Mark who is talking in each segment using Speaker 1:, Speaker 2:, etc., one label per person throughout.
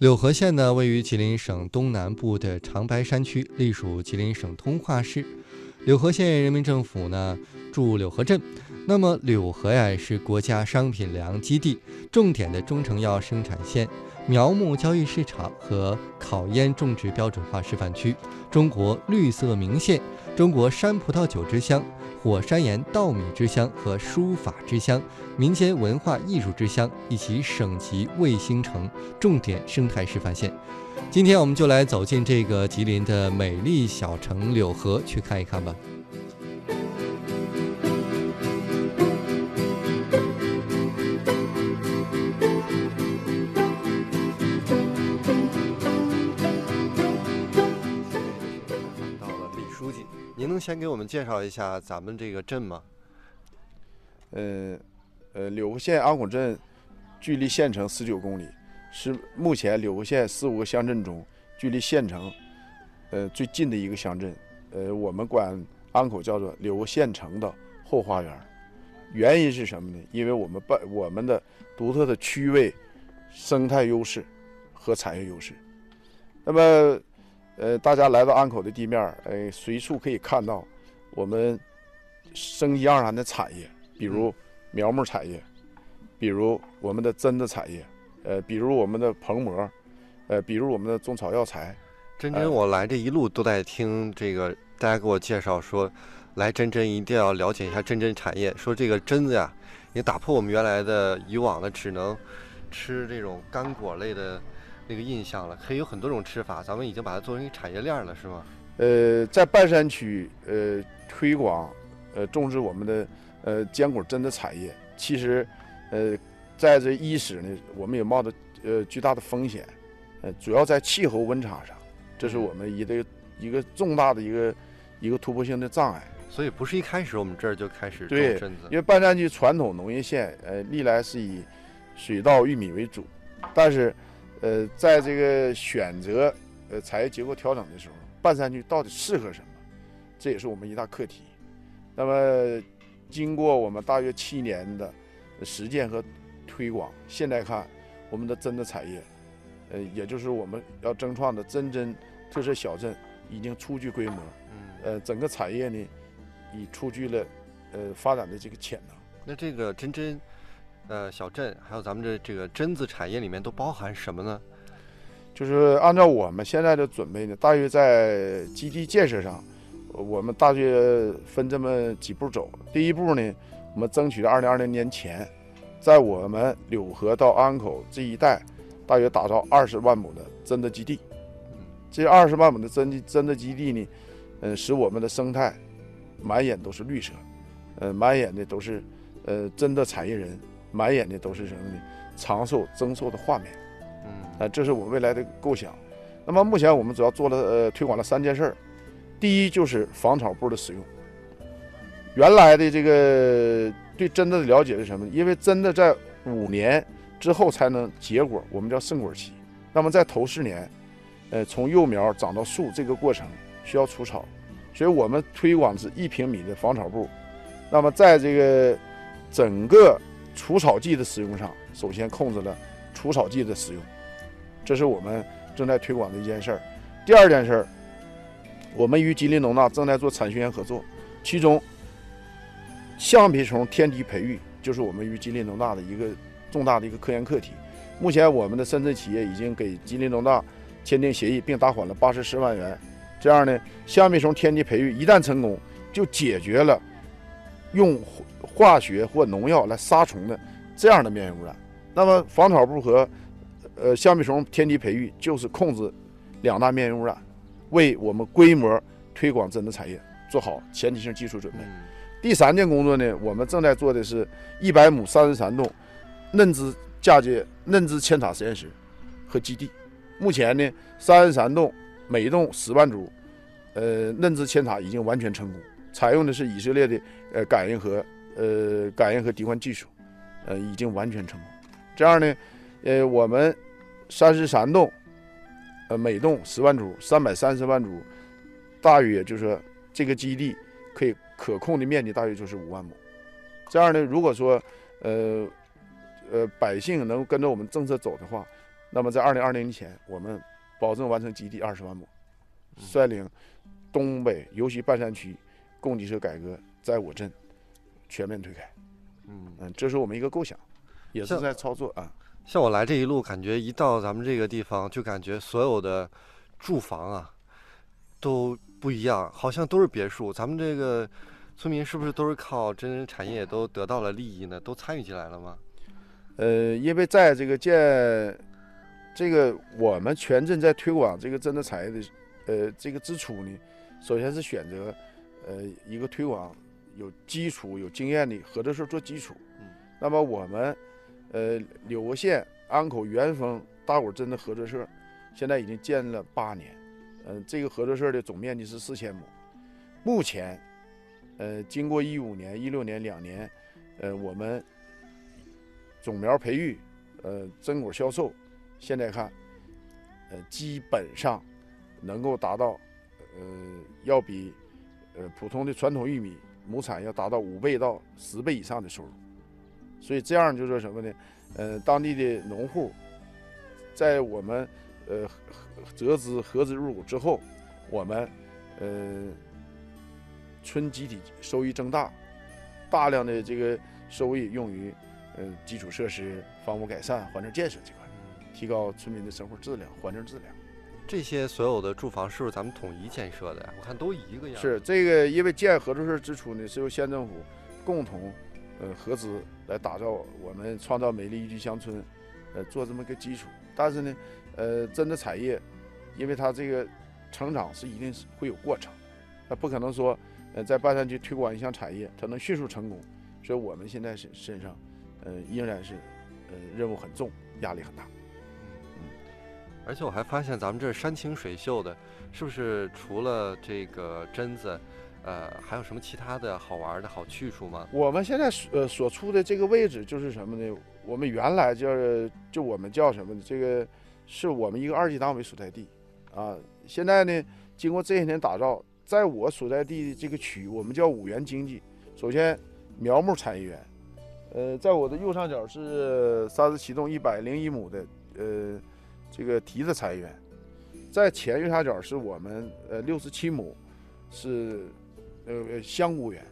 Speaker 1: 柳河县呢，位于吉林省东南部的长白山区，隶属吉林省通化市。柳河县人民政府呢驻柳河镇。那么柳河呀是国家商品粮基地，重点的中成药生产线，苗木交易市场和烤烟种植标准化示范区，中国绿色名县，中国山葡萄酒之乡。火山岩稻米之乡和书法之乡、民间文化艺术之乡，以及省级卫星城重点生态示范县。今天我们就来走进这个吉林的美丽小城柳河，去看一看吧。您能先给我们介绍一下咱们这个镇吗？
Speaker 2: 呃，呃，柳河县安口镇距离县城十九公里，是目前柳河县四五个乡镇中距离县城呃最近的一个乡镇。呃，我们管安口叫做柳河县城的后花园。原因是什么呢？因为我们办我们的独特的区位、生态优势和产业优势。那么。呃，大家来到安口的地面，呃，随处可以看到我们生机盎然的产业，比如苗木产业，比如我们的榛子产业，呃，比如我们的棚膜，呃，比如我们的中草药材。
Speaker 1: 真真，我来这一路都在听这个大家给我介绍说，来真真一定要了解一下真真产业。说这个榛子呀，也打破我们原来的以往的只能吃这种干果类的。那个印象了，可以有很多种吃法，咱们已经把它做成一个产业链了，是吗？
Speaker 2: 呃，在半山区，呃，推广，呃，种植我们的呃坚果榛的产业，其实，呃，在这伊始呢，我们也冒着呃巨大的风险，呃，主要在气候温差上，这是我们一个一个重大的一个一个突破性的障碍。
Speaker 1: 所以不是一开始我们这儿就开始种
Speaker 2: 榛
Speaker 1: 子，
Speaker 2: 因为半山区传统农业县，呃，历来是以水稻、玉米为主，但是。呃，在这个选择呃产业结构调整的时候，半山区到底适合什么？这也是我们一大课题。那么，经过我们大约七年的实践和推广，现在看我们的真的产业，呃，也就是我们要争创的真真特色小镇，已经初具规模。嗯。呃，整个产业呢，已初具了呃发展的这个潜能。
Speaker 1: 那这个真真。呃，小镇还有咱们这这个榛子产业里面都包含什么呢？
Speaker 2: 就是按照我们现在的准备呢，大约在基地建设上，我们大约分这么几步走。第一步呢，我们争取在二零二零年前，在我们柳河到安口这一带，大约打造二十万亩的榛子基地。这二十万亩的榛榛子基地呢，嗯，使我们的生态满眼都是绿色，呃，满眼的都是呃真的产业人。满眼的都是什么呢？长寿增寿的画面，嗯，啊，这是我未来的构想。那么目前我们主要做了呃推广了三件事儿。第一就是防草布的使用。原来的这个对榛子的了解是什么？因为榛子在五年之后才能结果，我们叫盛果期。那么在头四年，呃，从幼苗长到树这个过程需要除草，所以我们推广是一平米的防草布。那么在这个整个除草剂的使用上，首先控制了除草剂的使用，这是我们正在推广的一件事儿。第二件事儿，我们与吉林农大正在做产学研合作，其中橡皮虫天敌培育就是我们与吉林农大的一个重大的一个科研课题。目前，我们的深圳企业已经给吉林农大签订协议，并打款了八十四万元。这样呢，橡皮虫天敌培育一旦成功，就解决了用。化学或农药来杀虫的这样的面源污染，那么防草布和呃橡皮虫天敌培育就是控制两大面源污染，为我们规模推广榛子产业做好前提性技术准备。第三件工作呢，我们正在做的是一百亩三十三栋嫩枝嫁接嫩枝扦插实验室和基地。目前呢，三十三栋每栋十万株，呃嫩枝扦插已经完全成功，采用的是以色列的呃感应和。呃，感应和滴灌技术，呃，已经完全成功。这样呢，呃，我们三十三栋，呃，每栋十万株，三百三十万株，大约就是说这个基地可以可控的面积大约就是五万亩。这样呢，如果说呃呃百姓能跟着我们政策走的话，那么在二零二零年前，我们保证完成基地二十万亩，率领东北，尤其半山区供给侧改革在我镇全面推开。
Speaker 3: 嗯，
Speaker 2: 嗯，这是我们一个构想，也是在操作啊。
Speaker 3: 像我来这一路，感觉一到咱们这个地方，就感觉所有的住房啊都不一样，好像都是别墅。咱们这个村民是不是都是靠真人产业都得到了利益呢？都参与进来了吗？
Speaker 2: 呃，因为在这个建这个我们全镇在推广这个真的产业的呃这个之初呢，首先是选择呃一个推广有基础、有经验的合作社做基础。
Speaker 3: 嗯
Speaker 2: 那么我们呃柳河县安口元丰大果镇的合作社现在已经建了八年，嗯、这个合作社的总面积是四千亩，目前呃经过一五年、一六年两年，呃我们种苗培育，呃，真果销售，现在看，呃，基本上能够达到，呃，要比呃普通的传统玉米亩产要达到五倍到十倍以上的收入。所以这样就说什么呢？呃，当地的农户在我们呃合择资合资入股之后，我们呃村集体收益增大，大量的这个收益用于呃基础设施、房屋改善、环境建设这块，提高村民的生活质量、环境质量。
Speaker 3: 这些所有的住房是不是咱们统一建设的呀？我看都一个样。
Speaker 2: 是这个，因为建合作社之初呢，是由县政府共同呃合资来打造我们创造美丽宜居乡村，呃做这么个基础。但是呢，呃，真的产业，因为它这个成长是一定是会有过程，它不可能说呃在半山区推广一项产业，它能迅速成功。所以我们现在是身上，呃，依然是呃任务很重，压力很大。
Speaker 3: 而且我还发现咱们这山清水秀的，是不是除了这个榛子，呃，还有什么其他的好玩的好去处吗？
Speaker 2: 我们现在所呃所处的这个位置就是什么呢？我们原来叫就我们叫什么呢？这个是我们一个二级党委所在地啊。现在呢，经过这些年打造，在我所在地的这个区，我们叫五园经济。首先，苗木产业园，呃，在我的右上角是三十七栋一百零一亩的呃这个提子产业园，在前右下角是我们呃六十七亩是呃香菇园。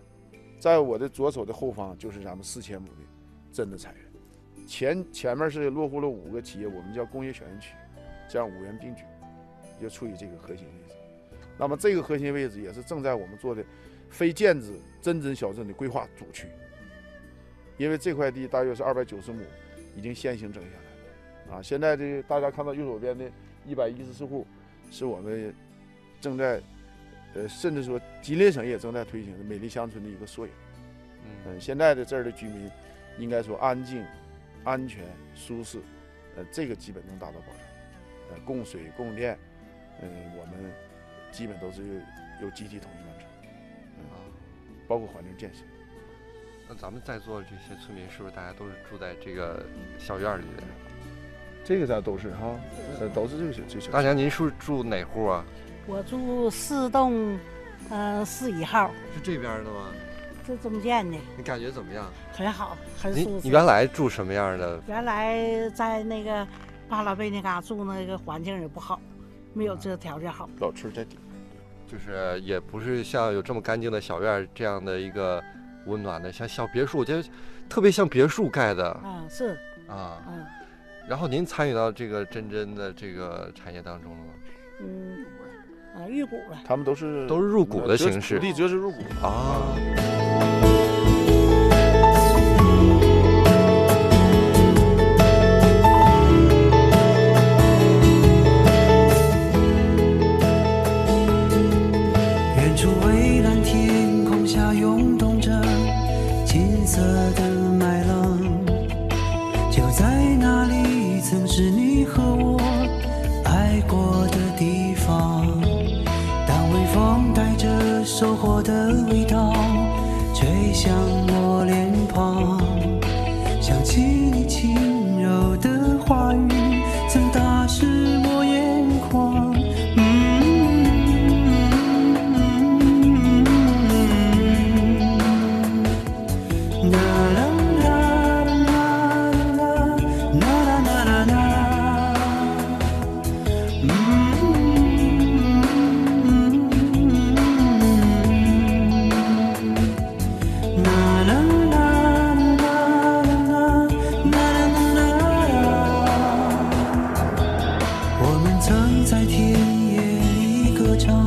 Speaker 2: 在我的左手的后方就是咱们四千亩的真的产业园，前前面是落户了五个企业，我们叫工业小园区，这样五园并举，就处于这个核心位置。那么这个核心位置也是正在我们做的非建制真真小镇的规划主区，因为这块地大约是二百九十亩，已经先行整下来。啊，现在这个大家看到右手边的一百一十四户，是我们正在。呃，甚至说吉林省也正在推行的美丽乡村的一个缩影。
Speaker 3: 嗯
Speaker 2: 嗯，现在的这儿的居民，应该说安静、安全、舒适，呃，这个基本能达到保障。呃，供水、供电，嗯、我们基本都是由集体统一完成，嗯，
Speaker 3: 啊，
Speaker 2: 包括环境建设。
Speaker 3: 那咱们在座的这些村民，是不是大家都是住在这个小院儿里的？
Speaker 2: 这个咱都是哈，呃，都是这个小这个小
Speaker 3: 大娘，您是住哪户啊？
Speaker 4: 我住四栋，呃，四一号，
Speaker 3: 是这边的吗？
Speaker 4: 这中间的
Speaker 3: 你感觉怎么样？
Speaker 4: 很好，很舒服。
Speaker 3: 你原来住什么样的？
Speaker 4: 原来在那个巴拉贝那嘎住，那个环境也不好，没有这条件好。
Speaker 2: 老村在底。
Speaker 3: 就是也不是像有这么干净的小院这样的一个温暖的，像小别墅，我觉得特别像别墅盖的
Speaker 4: 啊，是，
Speaker 3: 啊。
Speaker 4: 嗯
Speaker 3: 然后您参与到这个真真的这个产业当中了吗？
Speaker 4: 嗯，啊，入股了。
Speaker 2: 他们都是
Speaker 3: 都是入股的形式
Speaker 2: 土地折实入股。
Speaker 3: 啊，
Speaker 5: 远处蔚蓝天空下涌动着金色的麦浪，就在那里，曾是你和我爱过的地方。当微风带着收获的味道吹向在田野里歌唱，